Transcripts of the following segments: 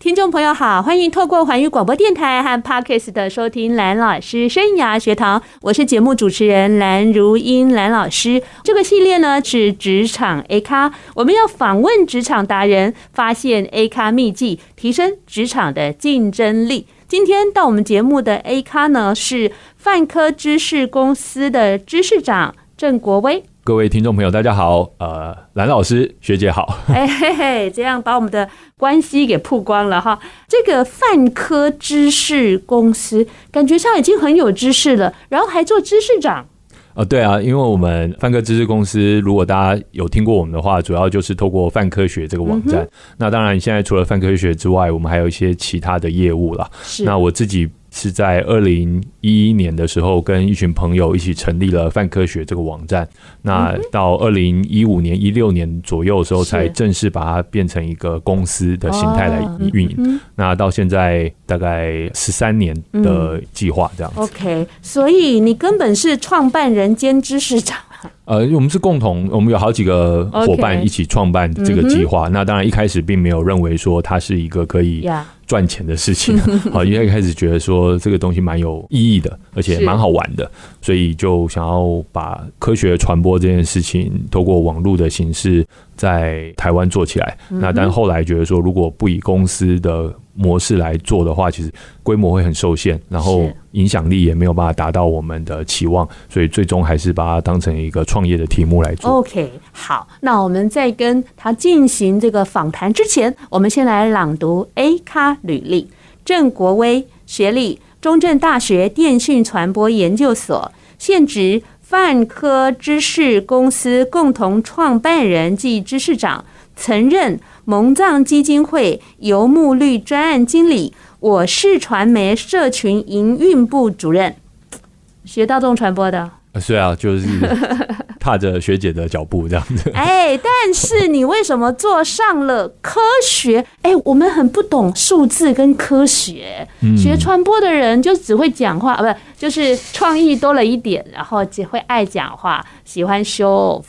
听众朋友好，欢迎透过环宇广播电台和 Podcast 的收听蓝老师生涯学堂，我是节目主持人蓝如英蓝老师。这个系列呢是职场 A 咖，我们要访问职场达人，发现 A 咖秘技，提升职场的竞争力。今天到我们节目的 A 咖呢是泛科知识公司的知识长郑国威。各位听众朋友，大家好，呃，蓝老师学姐好，哎嘿嘿，这样把我们的关系给曝光了哈。这个泛科知识公司感觉上已经很有知识了，然后还做知识长。啊、呃，对啊，因为我们泛科知识公司，如果大家有听过我们的话，主要就是透过泛科学这个网站。嗯、那当然，现在除了泛科学之外，我们还有一些其他的业务啦。是，那我自己。是在二零一一年的时候，跟一群朋友一起成立了泛科学这个网站。那到二零一五年、一六年左右的时候，才正式把它变成一个公司的形态来运营。那到现在大概十三年的计划这样子。OK，所以你根本是创办人兼知识长。呃，我们是共同，我们有好几个伙伴一起创办这个计划。那当然一开始并没有认为说它是一个可以。赚钱的事情，好，因为一开始觉得说这个东西蛮有意义的，而且蛮好玩的，所以就想要把科学传播这件事情透过网络的形式在台湾做起来。那但后来觉得说，如果不以公司的模式来做的话，其实规模会很受限，然后影响力也没有办法达到我们的期望，所以最终还是把它当成一个创业的题目来做。OK，好，那我们在跟他进行这个访谈之前，我们先来朗读 A 咖履历：郑国威，学历中正大学电讯传播研究所，现职泛科知识公司共同创办人暨知识长，曾任。蒙藏基金会游牧绿专案经理，我是传媒社群营运部主任，学大众传播的。是啊，就是 踏着学姐的脚步这样子。哎，但是你为什么做上了科学？哎，我们很不懂数字跟科学。学传播的人就只会讲话，不，就是创意多了一点，然后只会爱讲话，喜欢 show off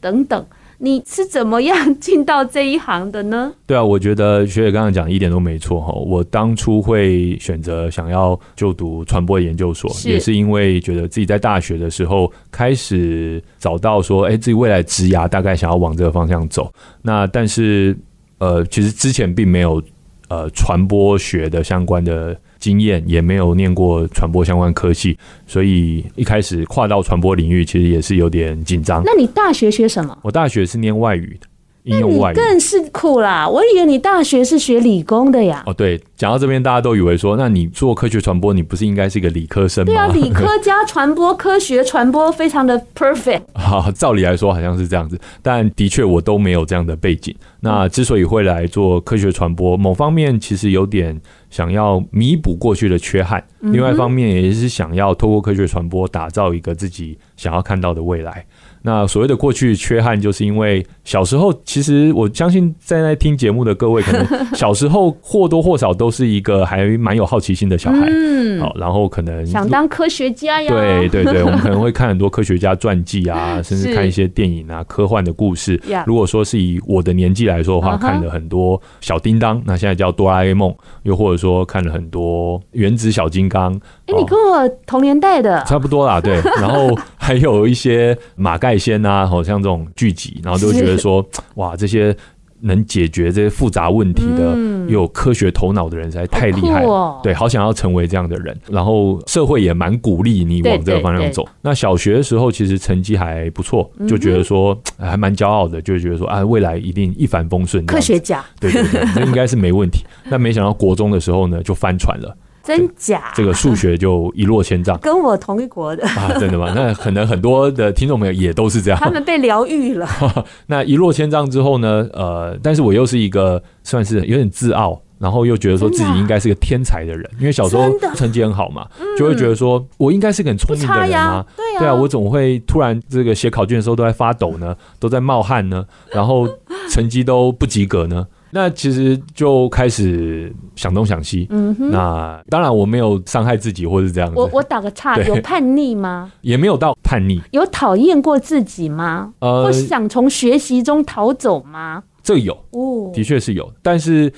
等等。你是怎么样进到这一行的呢？对啊，我觉得学姐刚刚讲一点都没错哈。我当初会选择想要就读传播研究所，也是因为觉得自己在大学的时候开始找到说，哎，自己未来职涯大概想要往这个方向走。那但是呃，其实之前并没有呃传播学的相关的。经验也没有念过传播相关科系，所以一开始跨到传播领域，其实也是有点紧张。那你大学学什么？我大学是念外语的。应用外语，那你更是苦啦！我以为你大学是学理工的呀。哦，对，讲到这边，大家都以为说，那你做科学传播，你不是应该是一个理科生吗？对啊，理科加传播，科学传播非常的 perfect。好，照理来说好像是这样子，但的确我都没有这样的背景。那之所以会来做科学传播，某方面其实有点想要弥补过去的缺憾，另外一方面也是想要透过科学传播打造一个自己想要看到的未来。那所谓的过去缺憾，就是因为小时候，其实我相信在那听节目的各位，可能 小时候或多或少都是一个还蛮有好奇心的小孩，嗯，好，然后可能想当科学家呀，对对对，我们可能会看很多科学家传记啊，甚至看一些电影啊，科幻的故事。如果说是以我的年纪来说的话，看了很多小叮当，那现在叫哆啦 A 梦，又或者说看了很多原子小金刚。哎，你跟我同年代的，差不多啦，对，然后还有一些马盖。先啊，好像这种聚集，然后都觉得说，哇，这些能解决这些复杂问题的，又有科学头脑的人实在太厉害了。对，好想要成为这样的人。然后社会也蛮鼓励你往这个方向走。那小学的时候，其实成绩还不错，就觉得说还蛮骄傲的，就觉得说啊，未来一定一帆风顺。科学家，对对对，那应该是没问题。但没想到国中的时候呢，就翻船了。真假？这个数学就一落千丈，跟我同一国的啊？真的吗？那可能很多的听众朋友也都是这样，他们被疗愈了。那一落千丈之后呢？呃，但是我又是一个算是有点自傲，然后又觉得说自己应该是个天才的人，因为小时候成绩很好嘛，就会觉得说我应该是个很聪明的人啊。对啊，对啊，我总会突然这个写考卷的时候都在发抖呢，都在冒汗呢，然后成绩都不及格呢。那其实就开始想东想西。嗯哼。那当然我没有伤害自己或是这样子。我我打个岔，有叛逆吗？也没有到叛逆。有讨厌过自己吗？呃，或想从学习中逃走吗？这有哦，的确是有，但是。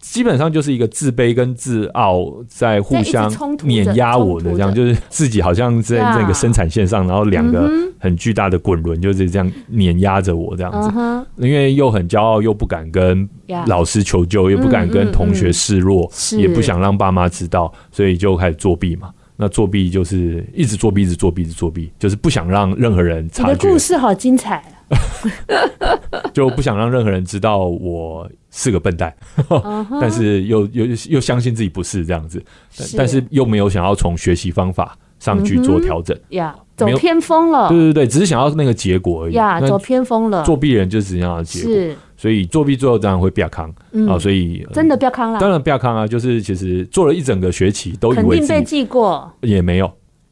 基本上就是一个自卑跟自傲在互相碾压我的这样，就是自己好像在这个生产线上，然后两个很巨大的滚轮就是这样碾压着我这样子。因为又很骄傲，又不敢跟老师求救，又不敢跟同学示弱，也不想让爸妈知道，所以就开始作弊嘛。那作弊就是一直作弊，一直作弊，一直作弊，就是不想让任何人察觉。你的故事好精彩。就不想让任何人知道我是个笨蛋，uh. 但是又又又相信自己不是这样子，是。但是又没有想要从学习方法上去做调整。呀，走偏锋了。对对对，只是想要那个结果而已。呀，走偏锋了。作弊人就是想要结果，是。所以作弊最后当然会比较康。啊，所以真的变康了。当然变康啊，就是其实做了一整个学期都以为肯定被记过，也没有。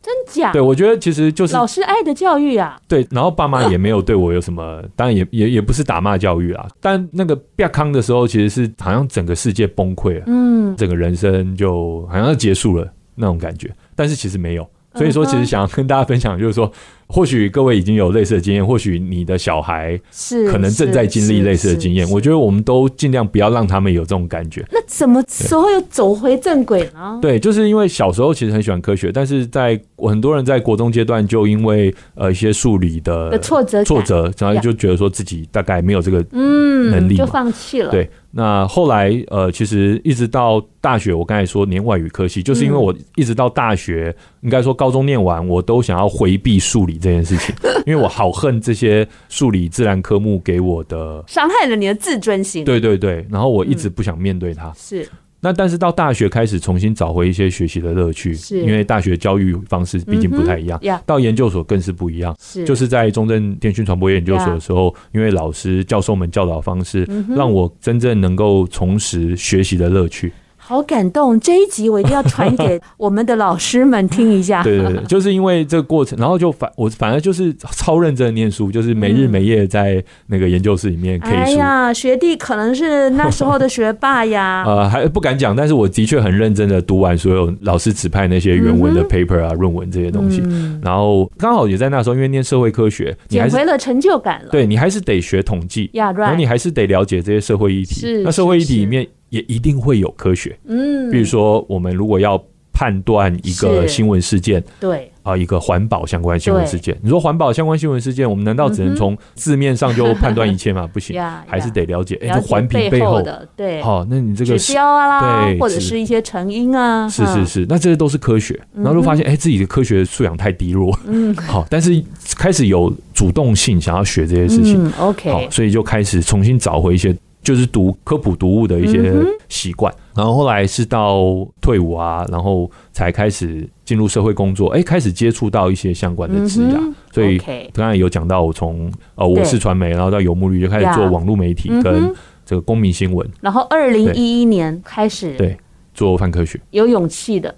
真假？对，我觉得其实就是老师爱的教育啊。对，然后爸妈也没有对我有什么，当然也也也不是打骂教育啊。但那个变康的时候，其实是好像整个世界崩溃了，嗯，整个人生就好像要结束了那种感觉。但是其实没有。所以说，其实想要跟大家分享，就是说，或许各位已经有类似的经验，或许你的小孩是可能正在经历类似的经验。我觉得我们都尽量不要让他们有这种感觉。那什么时候又走回正轨呢？对，就是因为小时候其实很喜欢科学，但是在很多人在国中阶段就因为呃一些数理的挫折挫折，然后就觉得说自己大概没有这个嗯能力，就放弃了。对。那后来，呃，其实一直到大学，我刚才说念外语科系，就是因为我一直到大学，应该说高中念完，我都想要回避数理这件事情，因为我好恨这些数理自然科目给我的伤害了你的自尊心。对对对，然后我一直不想面对它。是。那但是到大学开始重新找回一些学习的乐趣，是。因为大学教育方式毕竟不太一样。嗯、到研究所更是不一样，是。就是在中正电讯传播研究所的时候，因为老师教授们教导方式，让我真正能够重拾学习的乐趣。好感动！这一集我一定要传给我们的老师们听一下。对 对对，就是因为这个过程，然后就反我反而就是超认真的念书，就是没日没夜在那个研究室里面 K 书。哎呀，学弟可能是那时候的学霸呀。呃，还不敢讲，但是我的确很认真的读完所有老师指派那些原文的 paper 啊、论文这些东西。然后刚好也在那时候，因为念社会科学，捡回了成就感了。对，你还是得学统计，然后你还是得了解这些社会议题。那社会议题里面。也一定会有科学，嗯，比如说我们如果要判断一个新闻事件，对。啊，一个环保相关新闻事件，你说环保相关新闻事件，我们难道只能从字面上就判断一切吗？不行，还是得了解，哎，这环评背后的，对，好，那你这个指标啊，对，或者是一些成因啊，是是是，那这些都是科学，然后就发现，哎，自己的科学素养太低落，嗯，好，但是开始有主动性想要学这些事情，OK，好，所以就开始重新找回一些。就是读科普读物的一些习惯，然后后来是到退伍啊，然后才开始进入社会工作，哎，开始接触到一些相关的职涯，所以刚才有讲到，我从呃我是传媒，然后到游牧绿就开始做网络媒体跟这个公民新闻，然后二零一一年开始对做泛科学，有勇气的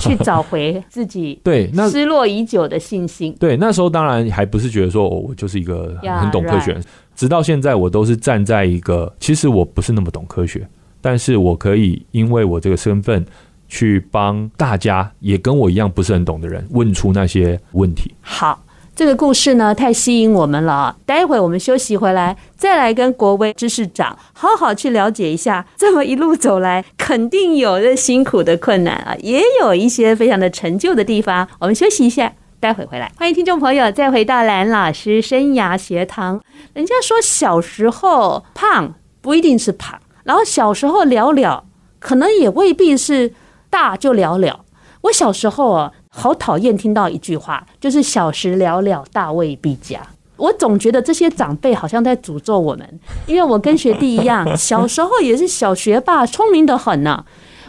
去找回自己 对那失落已久的信心，对那时候当然还不是觉得说我就是一个很懂科学。直到现在，我都是站在一个，其实我不是那么懂科学，但是我可以因为我这个身份，去帮大家也跟我一样不是很懂的人问出那些问题。好，这个故事呢太吸引我们了，待会我们休息回来，再来跟国威知识长好好去了解一下，这么一路走来，肯定有的辛苦的困难啊，也有一些非常的成就的地方。我们休息一下。待会回来，欢迎听众朋友再回到蓝老师生涯学堂。人家说小时候胖不一定是胖，然后小时候了了，可能也未必是大就了了。我小时候啊，好讨厌听到一句话，就是小时了了，大未必佳。我总觉得这些长辈好像在诅咒我们，因为我跟学弟一样，小时候也是小学霸，聪明得很呢、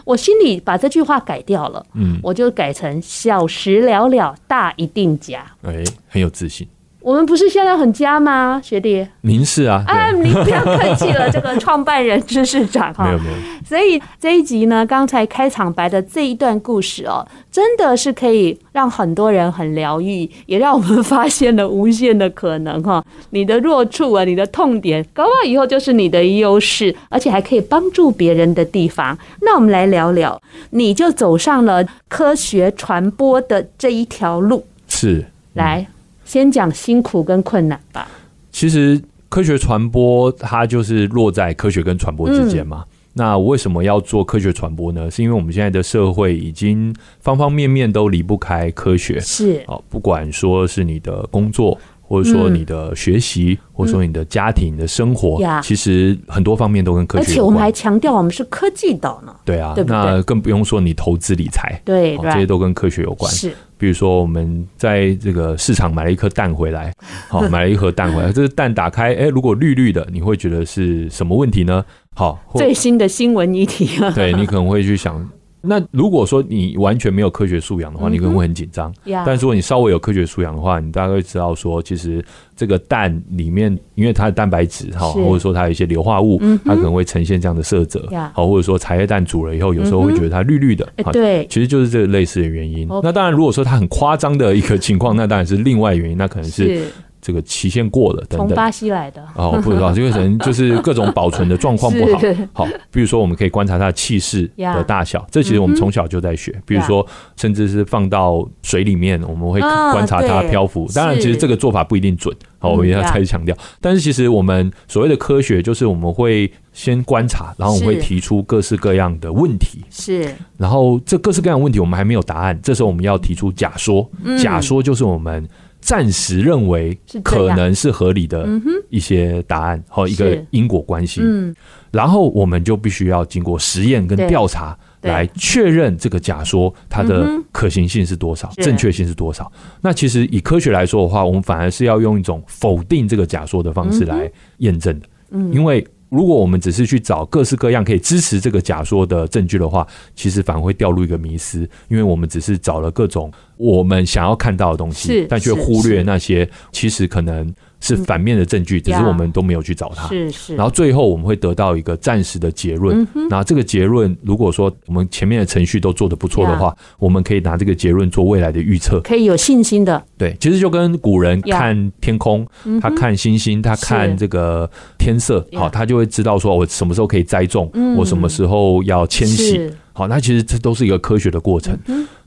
我心里把这句话改掉了，嗯，我就改成“小时了了，大一定假”。哎，很有自信。我们不是现在很佳吗，学弟？您是啊，啊，您不要客气了，这个创办人、知识长 哈。没有没有。所以这一集呢，刚才开场白的这一段故事哦，真的是可以让很多人很疗愈，也让我们发现了无限的可能哈。你的弱处啊，你的痛点，搞不好以后就是你的优势，而且还可以帮助别人的地方。那我们来聊聊，你就走上了科学传播的这一条路，是来。先讲辛苦跟困难吧。其实科学传播它就是落在科学跟传播之间嘛。嗯、那我为什么要做科学传播呢？是因为我们现在的社会已经方方面面都离不开科学。是哦，不管说是你的工作，或者说你的学习，嗯、或者说你的家庭的生活，嗯、其实很多方面都跟科学有关。而且我们还强调我们是科技岛呢。对啊，对不对？那更不用说你投资理财，对，这些都跟科学有关。是。比如说，我们在这个市场买了一颗蛋回来，好，买了一盒蛋回来，这个蛋打开，哎，如果绿绿的，你会觉得是什么问题呢？好，最新的新闻议题啊，对，你可能会去想。那如果说你完全没有科学素养的话，你可能会很紧张。但是如果你稍微有科学素养的话，你大概会知道说，其实这个蛋里面，因为它的蛋白质哈，或者说它有一些硫化物，它可能会呈现这样的色泽。好，或者说茶叶蛋煮了以后，有时候会觉得它绿绿的。对，其实就是这个类似的原因。那当然，如果说它很夸张的一个情况，那当然是另外原因，那可能是。这个期限过了，等等。从巴西来的哦，不知道这个人 就是各种保存的状况不好。好，比如说我们可以观察它的气势的大小，这其实我们从小就在学。比如说，甚至是放到水里面，我们会观察它漂浮。当然，其实这个做法不一定准。好，我一定要再次强调。但是，其实我们所谓的科学，就是我们会先观察，然后我们会提出各式各样的问题。是。然后，这各式各样的问题，我们还没有答案。这时候，我们要提出假说。假说就是我们。暂时认为可能是合理的一些答案和一个因果关系，嗯，然后我们就必须要经过实验跟调查来确认这个假说它的可行性是多少，正确性是多少。那其实以科学来说的话，我们反而是要用一种否定这个假说的方式来验证的，因为。如果我们只是去找各式各样可以支持这个假说的证据的话，其实反而会掉入一个迷失，因为我们只是找了各种我们想要看到的东西，但却忽略那些其实可能。是反面的证据，只是我们都没有去找他。是是。然后最后我们会得到一个暂时的结论。那这个结论，如果说我们前面的程序都做得不错的话，我们可以拿这个结论做未来的预测，可以有信心的。对，其实就跟古人看天空，他看星星，他看这个天色，好，他就会知道说我什么时候可以栽种，我什么时候要迁徙。好，那其实这都是一个科学的过程。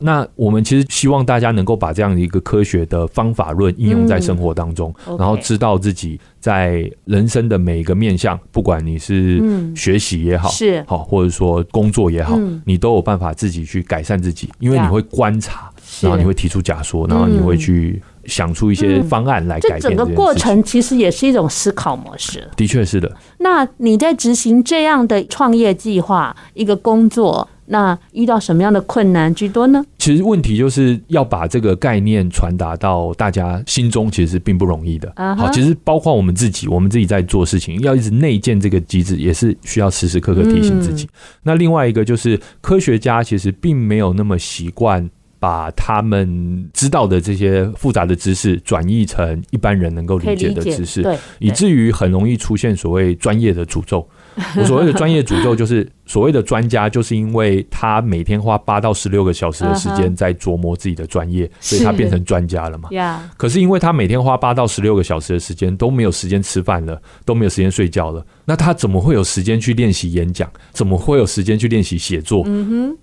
嗯、那我们其实希望大家能够把这样的一个科学的方法论应用在生活当中，嗯、然后知道自己在人生的每一个面向，不管你是学习也好，是好，或者说工作也好，嗯、你都有办法自己去改善自己，因为你会观察，然后你会提出假说，然后你会去想出一些方案来改变这、嗯。这整个过程其实也是一种思考模式。的确是的。那你在执行这样的创业计划，一个工作。那遇到什么样的困难居多呢？其实问题就是要把这个概念传达到大家心中，其实是并不容易的。好，其实包括我们自己，我们自己在做事情，要一直内建这个机制，也是需要时时刻刻提醒自己。那另外一个就是科学家其实并没有那么习惯把他们知道的这些复杂的知识转译成一般人能够理解的知识，以至于很容易出现所谓专业的诅咒。我所谓的专业诅咒就是。所谓的专家，就是因为他每天花八到十六个小时的时间在琢磨自己的专业，所以他变成专家了嘛。可是因为他每天花八到十六个小时的时间都没有时间吃饭了，都没有时间睡觉了，那他怎么会有时间去练习演讲？怎么会有时间去练习写作？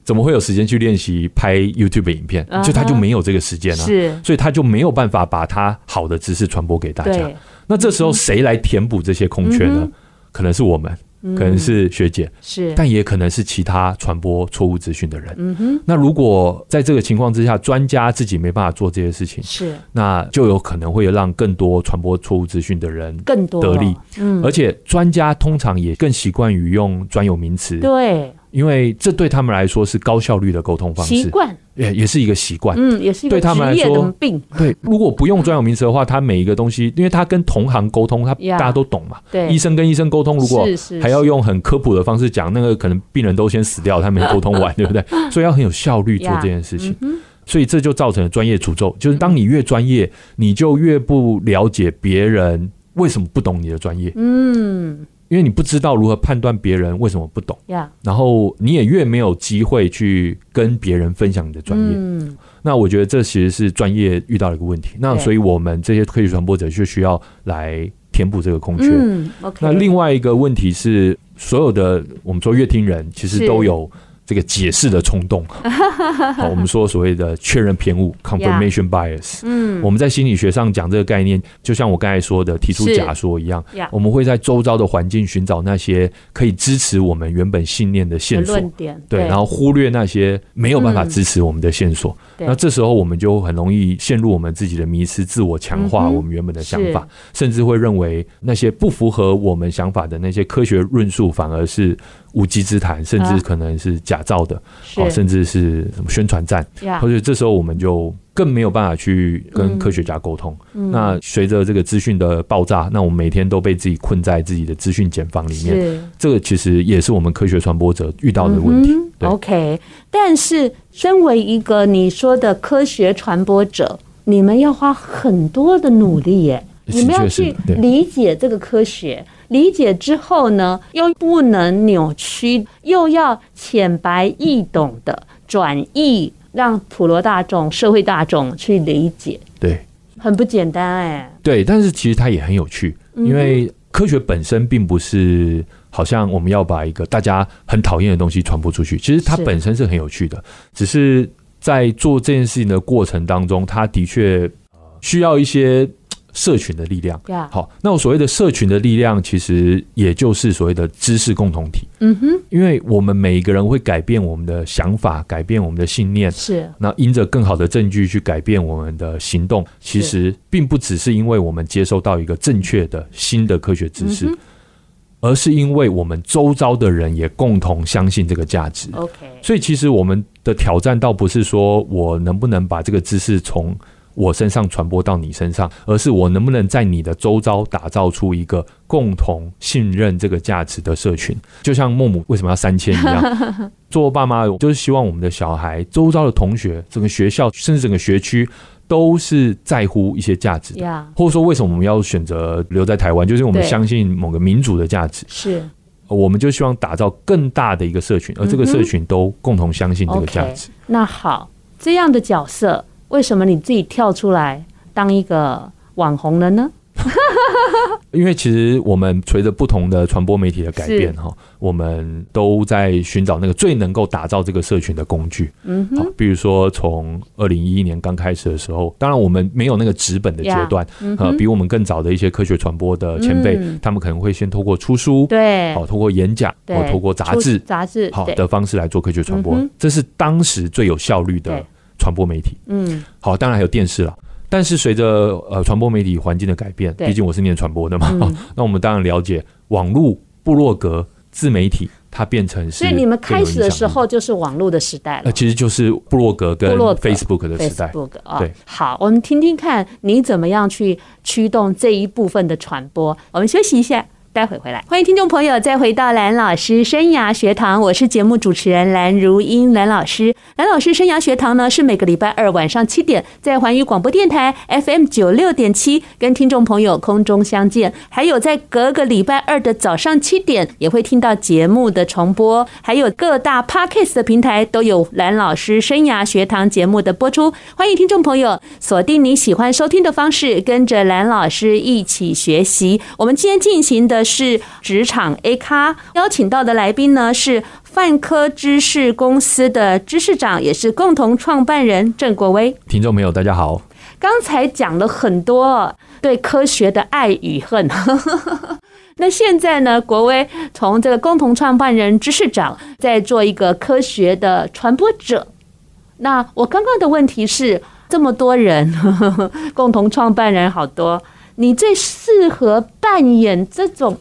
怎么会有时间去练习拍 YouTube 影片？就他就没有这个时间了，所以他就没有办法把他好的知识传播给大家。那这时候谁来填补这些空缺呢？可能是我们。可能是学姐，是，但也可能是其他传播错误资讯的人。嗯哼，那如果在这个情况之下，专家自己没办法做这些事情，是，那就有可能会让更多传播错误资讯的人更多得利。嗯，而且专家通常也更习惯于用专有名词。对。因为这对他们来说是高效率的沟通方式，习惯也也是一个习惯，嗯，也是一个职业的病。对，如果不用专有名词的话，他每一个东西，因为他跟同行沟通，他大家都懂嘛。对，医生跟医生沟通，如果还要用很科普的方式讲，那个可能病人都先死掉，他没沟通完，对不对？所以要很有效率做这件事情。所以这就造成了专业诅咒，就是当你越专业，你就越不了解别人为什么不懂你的专业。嗯。因为你不知道如何判断别人为什么不懂.然后你也越没有机会去跟别人分享你的专业。嗯，那我觉得这其实是专业遇到的一个问题。那所以我们这些科学传播者就需要来填补这个空缺。嗯，okay. 那另外一个问题是，所有的我们说乐听人其实都有。这个解释的冲动，好，我们说所谓的确认偏误 （confirmation bias）。嗯，我们在心理学上讲这个概念，就像我刚才说的提出假说一样，我们会在周遭的环境寻找那些可以支持我们原本信念的线索，对，然后忽略那些没有办法支持我们的线索。那这时候我们就很容易陷入我们自己的迷失，自我强化我们原本的想法，甚至会认为那些不符合我们想法的那些科学论述反而是。无稽之谈，甚至可能是假造的，哦，甚至是什么宣传战，或者这时候我们就更没有办法去跟科学家沟通。那随着这个资讯的爆炸，那我们每天都被自己困在自己的资讯茧房里面，这个其实也是我们科学传播者遇到的问题。OK，但是身为一个你说的科学传播者，你们要花很多的努力耶，你们要去理解这个科学。理解之后呢，又不能扭曲，又要浅白易懂的转译，让普罗大众、社会大众去理解。对，很不简单哎。对，但是其实它也很有趣，因为科学本身并不是好像我们要把一个大家很讨厌的东西传播出去，其实它本身是很有趣的，只是在做这件事情的过程当中，它的确需要一些。社群的力量.好，那我所谓的社群的力量，其实也就是所谓的知识共同体。嗯哼，因为我们每一个人会改变我们的想法，改变我们的信念，是那因着更好的证据去改变我们的行动。其实并不只是因为我们接收到一个正确的新的科学知识，嗯、而是因为我们周遭的人也共同相信这个价值。OK，所以其实我们的挑战倒不是说我能不能把这个知识从我身上传播到你身上，而是我能不能在你的周遭打造出一个共同信任这个价值的社群？就像孟母为什么要三千一样，做爸妈就是希望我们的小孩周遭的同学、整个学校甚至整个学区都是在乎一些价值的，或者说为什么我们要选择留在台湾？就是我们相信某个民主的价值，是，我们就希望打造更大的一个社群，而这个社群都共同相信这个价值。那好，这样的角色。为什么你自己跳出来当一个网红了呢？因为其实我们随着不同的传播媒体的改变哈，我们都在寻找那个最能够打造这个社群的工具。嗯，好，比如说从二零一一年刚开始的时候，当然我们没有那个纸本的阶段，呃，比我们更早的一些科学传播的前辈，他们可能会先透过出书，对，好，透过演讲，或透过杂志，杂志好的方式来做科学传播，这是当时最有效率的。传播媒体，嗯，好，当然还有电视了。但是随着呃传播媒体环境的改变，毕竟我是念传播的嘛，嗯，那我们当然了解网络、部落格、自媒体，它变成是。所以你们开始的时候就是网络的时代了。那其实就是部落格跟 Facebook 的时代。对。好，我们听听看你怎么样去驱动这一部分的传播。我们休息一下。待会回来，欢迎听众朋友再回到蓝老师生涯学堂，我是节目主持人蓝如英，蓝老师。蓝老师生涯学堂呢，是每个礼拜二晚上七点在环宇广播电台 FM 九六点七跟听众朋友空中相见，还有在隔个礼拜二的早上七点也会听到节目的重播，还有各大 Podcast 的平台都有蓝老师生涯学堂节目的播出。欢迎听众朋友锁定你喜欢收听的方式，跟着蓝老师一起学习。我们今天进行的。是职场 A 咖，邀请到的来宾呢，是泛科知识公司的知识长，也是共同创办人郑国威。听众朋友，大家好。刚才讲了很多对科学的爱与恨，那现在呢，国威从这个共同创办人、知识长，在做一个科学的传播者。那我刚刚的问题是，这么多人 共同创办人好多。你最适合扮演这种，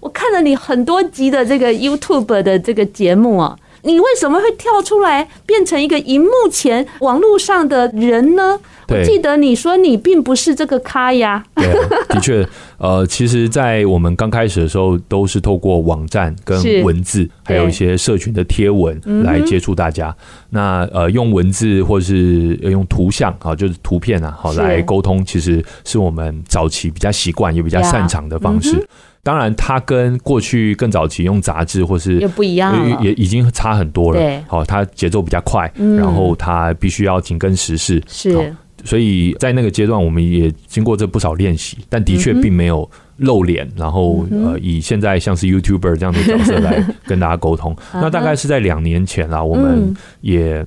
我看了你很多集的这个 YouTube 的这个节目啊，你为什么会跳出来变成一个荧幕前网络上的人呢？我记得你说你并不是这个咖呀。对啊，的确，呃，其实，在我们刚开始的时候，都是透过网站跟文字，还有一些社群的贴文来接触大家。那呃，用文字或是用图像啊，就是图片啊，好来沟通，其实是我们早期比较习惯也比较擅长的方式。当然，它跟过去更早期用杂志或是也不一样，也已经差很多了。对，好，它节奏比较快，然后它必须要紧跟时事。是。所以在那个阶段，我们也经过这不少练习，但的确并没有露脸，然后呃，以现在像是 YouTuber 这样的角色来跟大家沟通。那大概是在两年前啦，我们也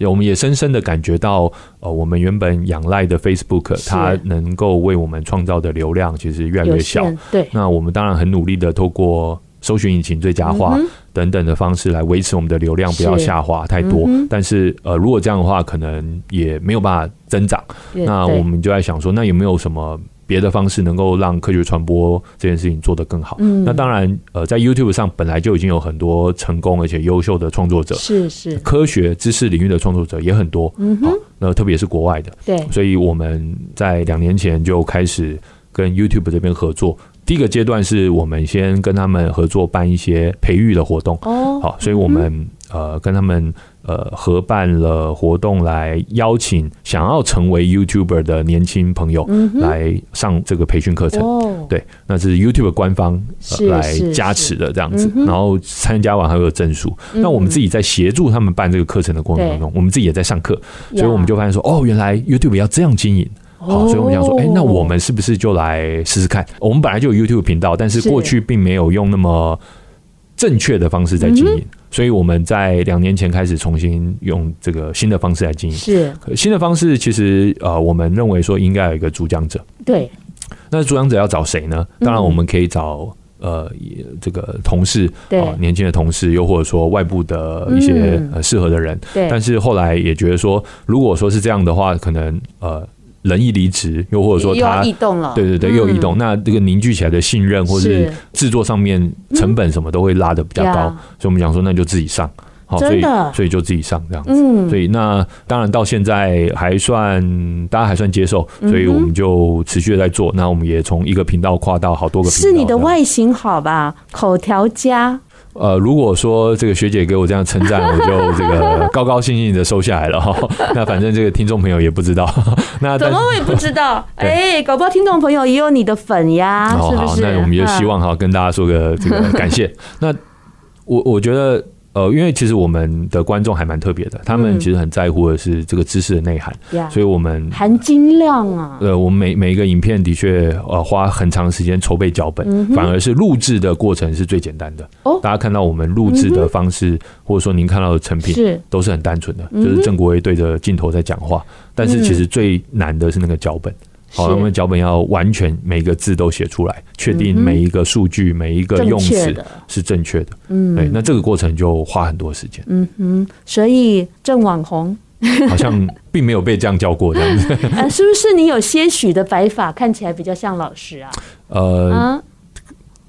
我们也深深的感觉到，呃，我们原本仰赖的 Facebook，它能够为我们创造的流量其实越来越小。对，那我们当然很努力的透过搜寻引擎最佳化等等的方式来维持我们的流量不要下滑太多，但是呃，如果这样的话，可能也没有办法增长。那我们就在想说，那有没有什么别的方式能够让科学传播这件事情做得更好？那当然，呃，在 YouTube 上本来就已经有很多成功而且优秀的创作者，是是，科学知识领域的创作者也很多。嗯哼，那特别是国外的，对，所以我们在两年前就开始跟 YouTube 这边合作。第一个阶段是我们先跟他们合作办一些培育的活动，哦，好，所以我们呃跟他们呃合办了活动，来邀请想要成为 YouTuber 的年轻朋友来上这个培训课程。哦，对，那是 YouTube 官方来加持的这样子，然后参加完还有证书。那我们自己在协助他们办这个课程的过程当中，我们自己也在上课，所以我们就发现说，哦，原来 YouTube 要这样经营。好，所以我们想说，哎、欸，那我们是不是就来试试看？我们本来就有 YouTube 频道，但是。过去并没有用那么正确的方式在经营，所以我们在两年前开始重新用这个新的方式来经营。是新的方式，其实呃，我们认为说应该有一个主讲者。对，那主讲者要找谁呢？当然，我们可以找呃这个同事，对，年轻的同事，又或者说外部的一些呃适合的人。对，但是后来也觉得说，如果说是这样的话，可能呃。人一离职，又或者说他异动了，对对对，又异动，那这个凝聚起来的信任，或是制作上面成本什么都会拉的比较高，所以我们想说，那就自己上，好，所以所以就自己上这样子，所以那当然到现在还算大家还算接受，所以我们就持续的在做，那我们也从一个频道跨到好多个频道，是你的外形好吧？口条佳。呃，如果说这个学姐给我这样称赞，我就这个高高兴兴的收下来了哈。那反正这个听众朋友也不知道，那怎么我也不知道？哎，搞不好听众朋友也有你的粉呀，是不是？那我们就希望哈，跟大家说个这个感谢。那我我觉得。呃，因为其实我们的观众还蛮特别的，他们其实很在乎的是这个知识的内涵，嗯、所以我们含金量啊。呃，我们每每一个影片的确呃花很长时间筹备脚本，嗯、反而是录制的过程是最简单的。哦，大家看到我们录制的方式，嗯、或者说您看到的成品是都是很单纯的，就是郑国威对着镜头在讲话，嗯、但是其实最难的是那个脚本。好，我们脚本要完全每个字都写出来，确定每一个数据、每一个用词是正确的。嗯，对，那这个过程就花很多时间。嗯哼，所以郑网红 好像并没有被这样叫过这样子。啊，是不是你有些许的白发，看起来比较像老师啊？呃。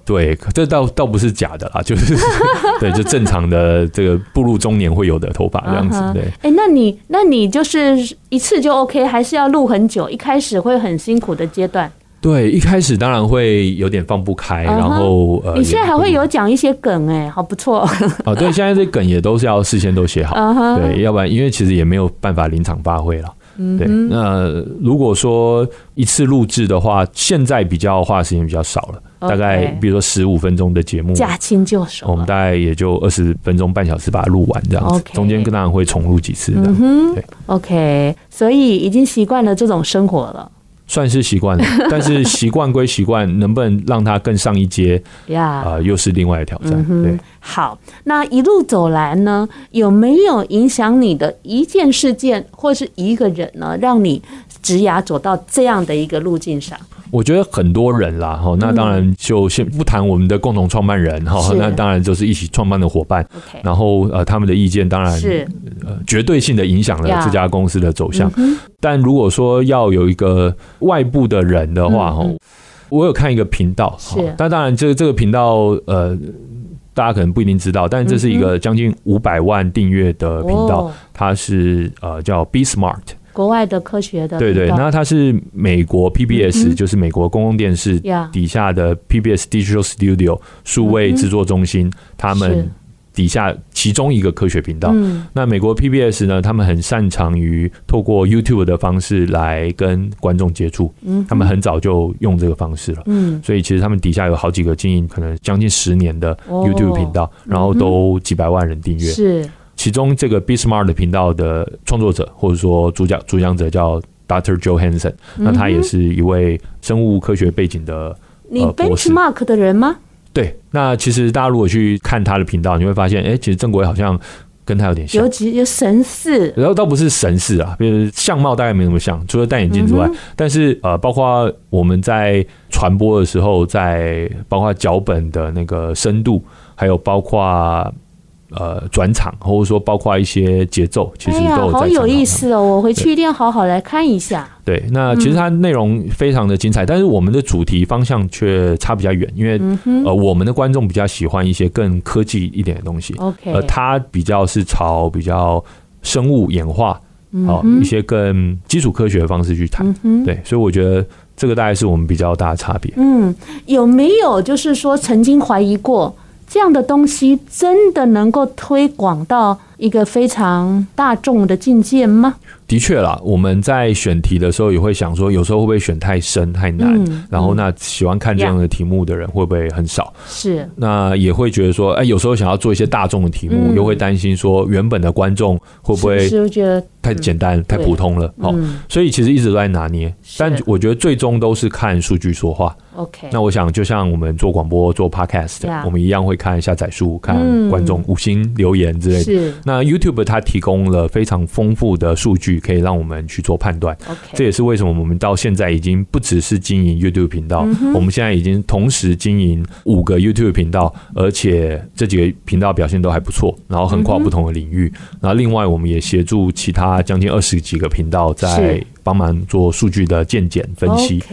对，这倒倒不是假的啦，就是 对，就正常的这个步入中年会有的头发这样子。对，哎，那你那你就是一次就 OK，还是要录很久？一开始会很辛苦的阶段。对，一开始当然会有点放不开，然后呃，你现在还会有讲一些梗哎，好不错。哦，对，现在这梗也都是要事先都写好，对，要不然因为其实也没有办法临场发挥了。嗯，对。那如果说一次录制的话，现在比较花的时间比较少了。大概比如说十五分钟的节目，驾轻就熟，我们大概也就二十分钟半小时把它录完这样子，中间当然会重录几次的。对，OK，所以已经习惯了这种生活了，算是习惯了。但是习惯归习惯，能不能让它更上一阶呀？啊，又是另外的挑战。对，好，那一路走来呢，有没有影响你的一件事件或是一个人呢，让你职涯走到这样的一个路径上？我觉得很多人啦，哈，那当然就先不谈我们的共同创办人哈，那当然就是一起创办的伙伴，然后呃，他们的意见当然是呃绝对性的影响了这家公司的走向。但如果说要有一个外部的人的话，哈，我有看一个频道，是，但当然这个这个频道呃。大家可能不一定知道，但这是一个将近五百万订阅的频道，它是呃叫 Be Smart，国外的科学的，对对，那它是美国 PBS，就是美国公共电视底下的 PBS Digital Studio 数位制作中心，他们。底下其中一个科学频道，嗯，那美国 PBS 呢，他们很擅长于透过 YouTube 的方式来跟观众接触，嗯，他们很早就用这个方式了，嗯，所以其实他们底下有好几个经营可能将近十年的 YouTube 频道，然后都几百万人订阅，是。其中这个 Be Smart 的频道的创作者或者说主讲主讲者叫 Dr. Joe Hansen，那他也是一位生物科学背景的，你 Benchmark 的人吗？对，那其实大家如果去看他的频道，你会发现，哎，其实郑国威好像跟他有点像，尤其有神似，然后倒不是神似啊，比如相貌大概没那么像，除了戴眼镜之外，嗯、但是呃，包括我们在传播的时候，在包括脚本的那个深度，还有包括。呃，转场或者说包括一些节奏，其实都有在、哎、好有意思哦！我回去一定要好好来看一下。对，那其实它内容非常的精彩，嗯、但是我们的主题方向却差比较远，因为、嗯、呃，我们的观众比较喜欢一些更科技一点的东西。OK，呃，它比较是朝比较生物演化，好、一些更基础科学的方式去谈。嗯、对，所以我觉得这个大概是我们比较大的差别。嗯，有没有就是说曾经怀疑过？这样的东西真的能够推广到一个非常大众的境界吗？的确啦，我们在选题的时候也会想说，有时候会不会选太深太难？嗯、然后那喜欢看这样的题目的人会不会很少？是，那也会觉得说，哎，有时候想要做一些大众的题目，嗯、又会担心说原本的观众会不会觉得太简单、太普通了？好，所以其实一直都在拿捏，但我觉得最终都是看数据说话。OK，那我想就像我们做广播、做 Podcast，、yeah. 我们一样会看下载数、看观众五星留言之类的。是，那 YouTube 它提供了非常丰富的数据，可以让我们去做判断。这也是为什么我们到现在已经不只是经营 YouTube 频道、嗯，我们现在已经同时经营五个 YouTube 频道，而且这几个频道表现都还不错，然后横跨不同的领域。嗯、然后另外，我们也协助其他将近二十几个频道在。帮忙做数据的鉴检分析，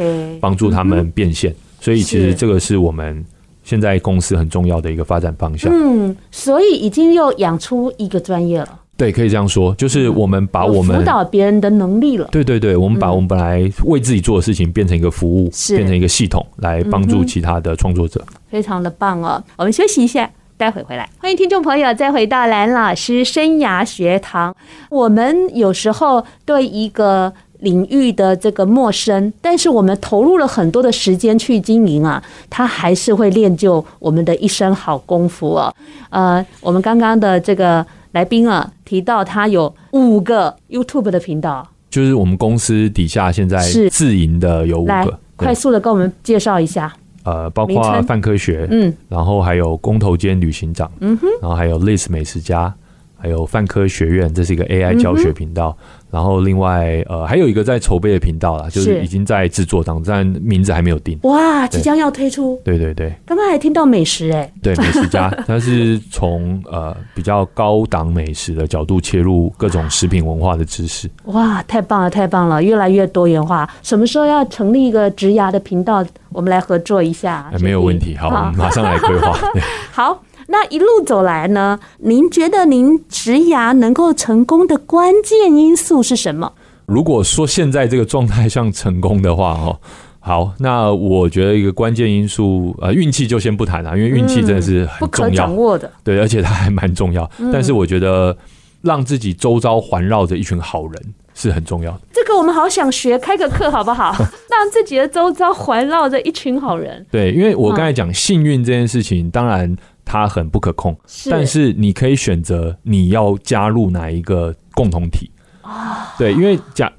帮助他们变现，所以其实这个是我们现在公司很重要的一个发展方向。嗯，所以已经又养出一个专业了。对，可以这样说，就是我们把我们辅导别人的能力了。对对对，我们把我们本来为自己做的事情变成一个服务，变成一个系统来帮助其他的创作者。非常的棒哦！我们休息一下，待会回来。欢迎听众朋友再回到蓝老师生涯学堂。我们有时候对一个领域的这个陌生，但是我们投入了很多的时间去经营啊，他还是会练就我们的一身好功夫哦。呃，我们刚刚的这个来宾啊，提到他有五个 YouTube 的频道，就是我们公司底下现在是自营的有五个，快速的跟我们介绍一下。呃，包括范科学，嗯，然后还有工头兼旅行长，嗯哼，然后还有 Liz 美食家，还有泛科学院，这是一个 AI 教学频道。嗯然后另外呃还有一个在筹备的频道啦，就是已经在制作当中，但名字还没有定。哇，即将要推出。对对对。刚刚还听到美食哎、欸。对，美食家，它是从呃比较高档美食的角度切入各种食品文化的知识。哇，太棒了，太棒了，越来越多元化。什么时候要成立一个职涯的频道？我们来合作一下。没有问题，好，好我们马上来规划。好。那一路走来呢？您觉得您职涯能够成功的关键因素是什么？如果说现在这个状态像成功的话，哦，好，那我觉得一个关键因素，呃，运气就先不谈了，因为运气真的是很重要，不可掌握的，对，而且它还蛮重要。但是我觉得让自己周遭环绕着一群好人是很重要的。这个我们好想学，开个课好不好？让自己的周遭环绕着一群好人。对，因为我刚才讲幸运这件事情，当然。它很不可控，但是你可以选择你要加入哪一个共同体啊？对，因为假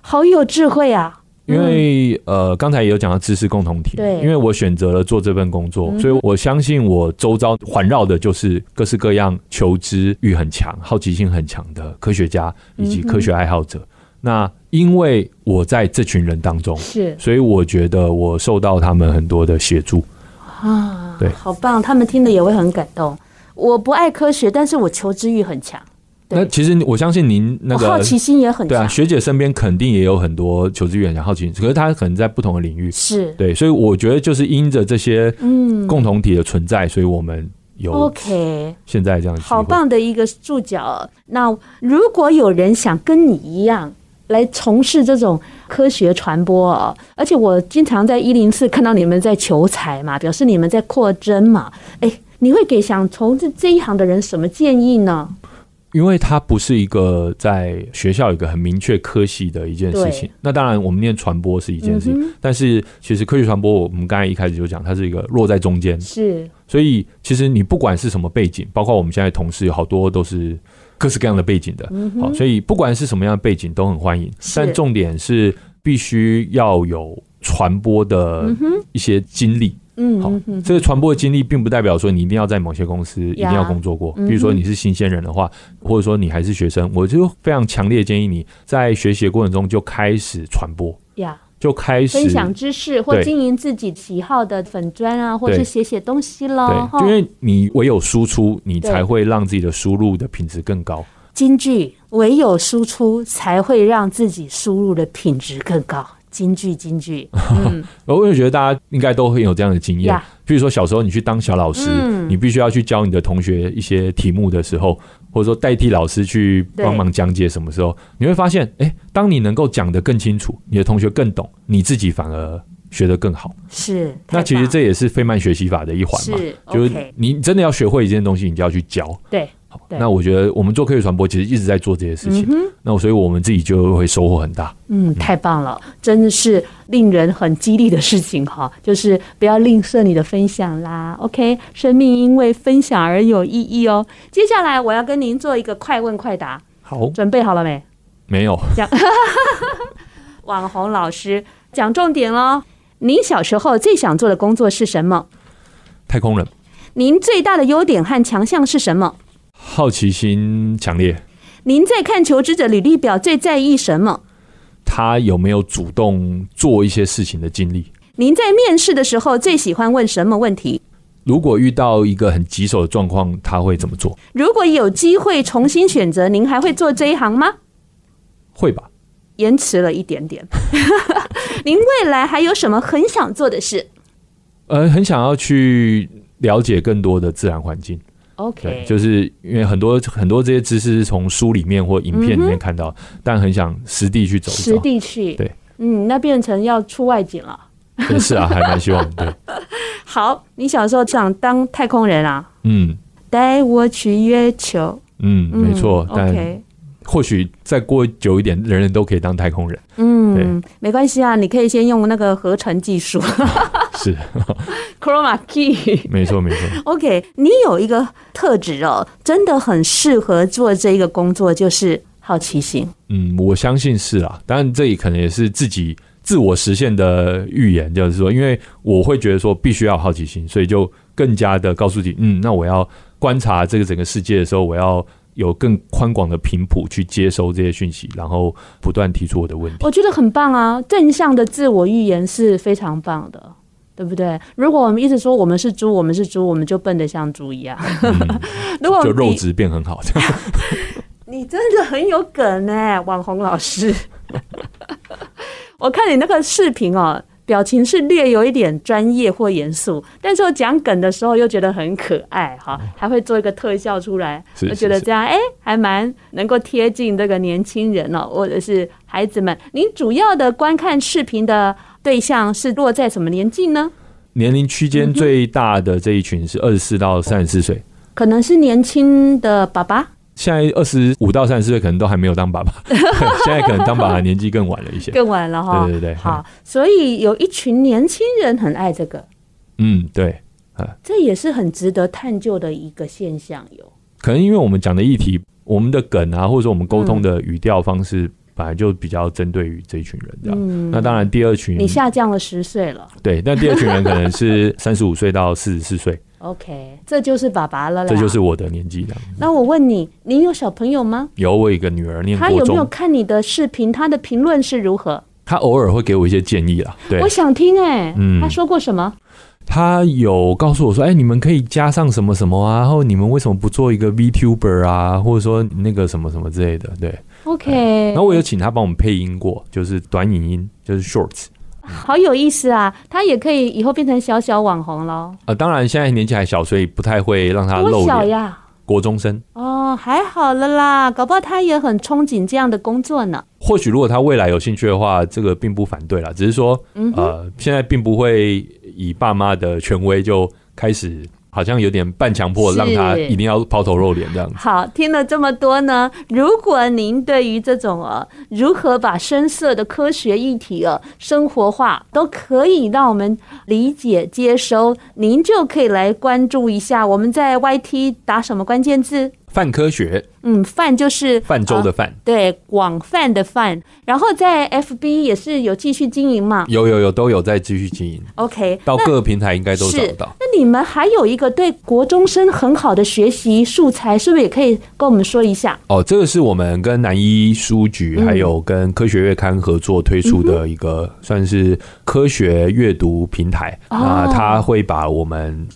好有智慧啊！因为呃，刚才也有讲到知识共同体，对，因为我选择了做这份工作，所以我相信我周遭环绕的就是各式各样求知欲很强、好奇心很强的科学家以及科学爱好者。那因为我在这群人当中，是，所以我觉得我受到他们很多的协助。啊，对，好棒！他们听了也会很感动。我不爱科学，但是我求知欲很强。那其实我相信您那个好奇心也很强。对啊，学姐身边肯定也有很多求知欲很强、好奇心，可是他可能在不同的领域。是对，所以我觉得就是因着这些嗯共同体的存在，所以我们有 OK，现在这样好棒的一个注脚。那如果有人想跟你一样来从事这种科学传播哦，而且我经常在一零四看到你们在求财嘛，表示你们在扩增嘛。哎，你会给想从事这一行的人什么建议呢？因为它不是一个在学校有一个很明确科系的一件事情。那当然，我们念传播是一件事情，嗯、但是其实科学传播，我们刚才一开始就讲，它是一个落在中间。是，所以其实你不管是什么背景，包括我们现在同事有好多都是各式各样的背景的。嗯、好，所以不管是什么样的背景都很欢迎。但重点是必须要有传播的一些经历。嗯，好，这个传播的经历并不代表说你一定要在某些公司一定要工作过。比如说你是新鲜人的话，或者说你还是学生，我就非常强烈建议你在学习的过程中就开始传播，呀，就开始分享知识或经营自己喜好的粉砖啊，或者是写写东西咯。对，因为你唯有输出，你才会让自己的输入的品质更高。京剧，唯有输出才会让自己输入的品质更高。金句，金句。嗯，我也觉得大家应该都会有这样的经验。比如说小时候你去当小老师，嗯，你必须要去教你的同学一些题目的时候，或者说代替老师去帮忙讲解什么时候，你会发现，哎，欸，当你能够讲得更清楚，你的同学更懂，你自己反而学得更好。是，那其实这也是费曼学习法的一环嘛。是，就是你真的要学会一件东西，你就要去教。对。那我觉得我们做科学传播其实一直在做这些事情，嗯、那所以我们自己就会收获很大。嗯，太棒了，真的是令人很激励的事情哈。就是不要吝啬你的分享啦。OK，生命因为分享而有意义哦。接下来我要跟您做一个快问快答。好，准备好了没？没有。讲，网红老师讲重点喽。您小时候最想做的工作是什么？太空人。您最大的优点和强项是什么？好奇心强烈。您在看求职者履历表最在意什么？他有没有主动做一些事情的经历？您在面试的时候最喜欢问什么问题？如果遇到一个很棘手的状况，他会怎么做？如果有机会重新选择，您还会做这一行吗？会吧。延迟了一点点。您未来还有什么很想做的事？呃，很想要去了解更多的自然环境。OK，就是因为很多很多这些知识是从书里面或影片里面看到，嗯、但很想实地去走一走，实地去。对，嗯，那变成要出外景了。是啊，还蛮希望。对，好，你小时候想当太空人啊？嗯，带我去月球。嗯，没错。嗯、OK。或许再过久一点，人人都可以当太空人。嗯，没关系啊，你可以先用那个合成技术。是，Chroma Key。没错，没错。OK，你有一个特质哦，真的很适合做这个工作，就是好奇心。嗯，我相信是啊，当然这里可能也是自己自我实现的预言，就是说，因为我会觉得说必须要好奇心，所以就更加的告诉自己，嗯，那我要观察这个整个世界的时候，我要。有更宽广的频谱去接收这些讯息，然后不断提出我的问题。我觉得很棒啊！正向的自我预言是非常棒的，对不对？如果我们一直说我们是猪，我们是猪，我们就笨得像猪一样。嗯、如果就肉质变很好，你真的很有梗呢，网红老师。我看你那个视频哦。表情是略有一点专业或严肃，但是我讲梗的时候又觉得很可爱哈，还会做一个特效出来，我觉得这样哎，还蛮能够贴近这个年轻人哦，或者是孩子们。您主要的观看视频的对象是落在什么年纪呢？年龄区间最大的这一群是二十四到三十四岁，可能是年轻的爸爸。现在二十五到三十岁可能都还没有当爸爸，现在可能当爸爸年纪更晚了一些，更晚了哈。对对对，好，所以有一群年轻人很爱这个，嗯，对，这也是很值得探究的一个现象哟。可能因为我们讲的议题，我们的梗啊，或者说我们沟通的语调方式，本来就比较针对于这一群人，这样。嗯，那当然第二群，你下降了十岁了，对，那第二群人可能是三十五岁到四十四岁。OK，这就是爸爸了啦。这就是我的年纪了。那我问你，你有小朋友吗？有，我有一个女儿念国中。他有没有看你的视频？他的评论是如何？他偶尔会给我一些建议啦。对，我想听哎、欸。嗯，他说过什么？他有告诉我说：“哎、欸，你们可以加上什么什么啊？然后你们为什么不做一个 VTuber 啊？或者说那个什么什么之类的？”对。OK。然后我有请他帮我们配音过，就是短影音，就是 Shorts。好有意思啊！他也可以以后变成小小网红喽。呃，当然现在年纪还小，所以不太会让他露小呀？国中生哦，还好了啦，搞不好他也很憧憬这样的工作呢。或许如果他未来有兴趣的话，这个并不反对啦，只是说，嗯、呃，现在并不会以爸妈的权威就开始。好像有点半强迫，让他一定要抛头露脸这样子。好，听了这么多呢，如果您对于这种呃如何把深色的科学议题呃生活化，都可以让我们理解接收，您就可以来关注一下。我们在 YT 打什么关键字？泛科学，嗯，泛就是泛舟的泛，呃，对，广泛的泛。然后在 FB 也是有继续经营嘛？有有有，都有在继续经营。OK，到各个平台应该都找得到。那你们还有一个对国中生很好的学习素材，是不是也可以跟我们说一下？哦，这个是我们跟南一书局还有跟科学月刊合作推出的一个算是科学阅读平台啊，他、嗯、会把我们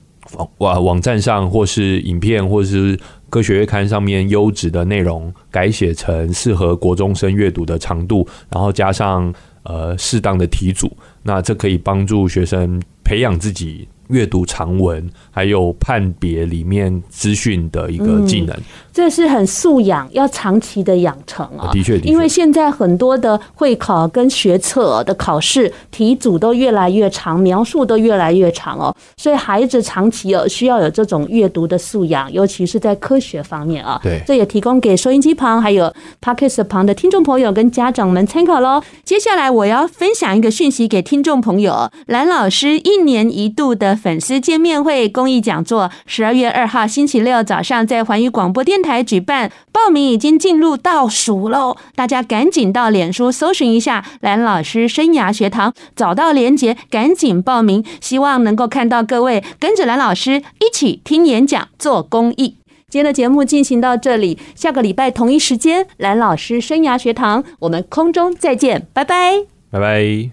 网网站上或是影片或是。科学月刊上面优质的内容改写成适合国中生阅读的长度，然后加上呃适当的题组，那这可以帮助学生培养自己。阅读长文，还有判别里面资讯的一个技能，嗯，这是很素养，要长期的养成啊。的确，因为现在很多的会考跟学测的考试题组都越来越长，描述都越来越长哦，所以孩子长期有需要有这种阅读的素养，尤其是在科学方面啊。对，这也提供给收音机旁还有 Podcast 旁的听众朋友跟家长们参考喽。接下来我要分享一个讯息给听众朋友，蓝老师一年一度的。粉丝见面会公益讲座，十二月二号星期六早上在环宇广播电台举办，报名已经进入倒数喽，大家赶紧到脸书搜寻一下蓝老师生涯学堂，找到连结，赶紧报名，希望能够看到各位跟着蓝老师一起听演讲、做公益。今天的节目进行到这里，下个礼拜同一时间，蓝老师生涯学堂，我们空中再见，拜拜，拜拜。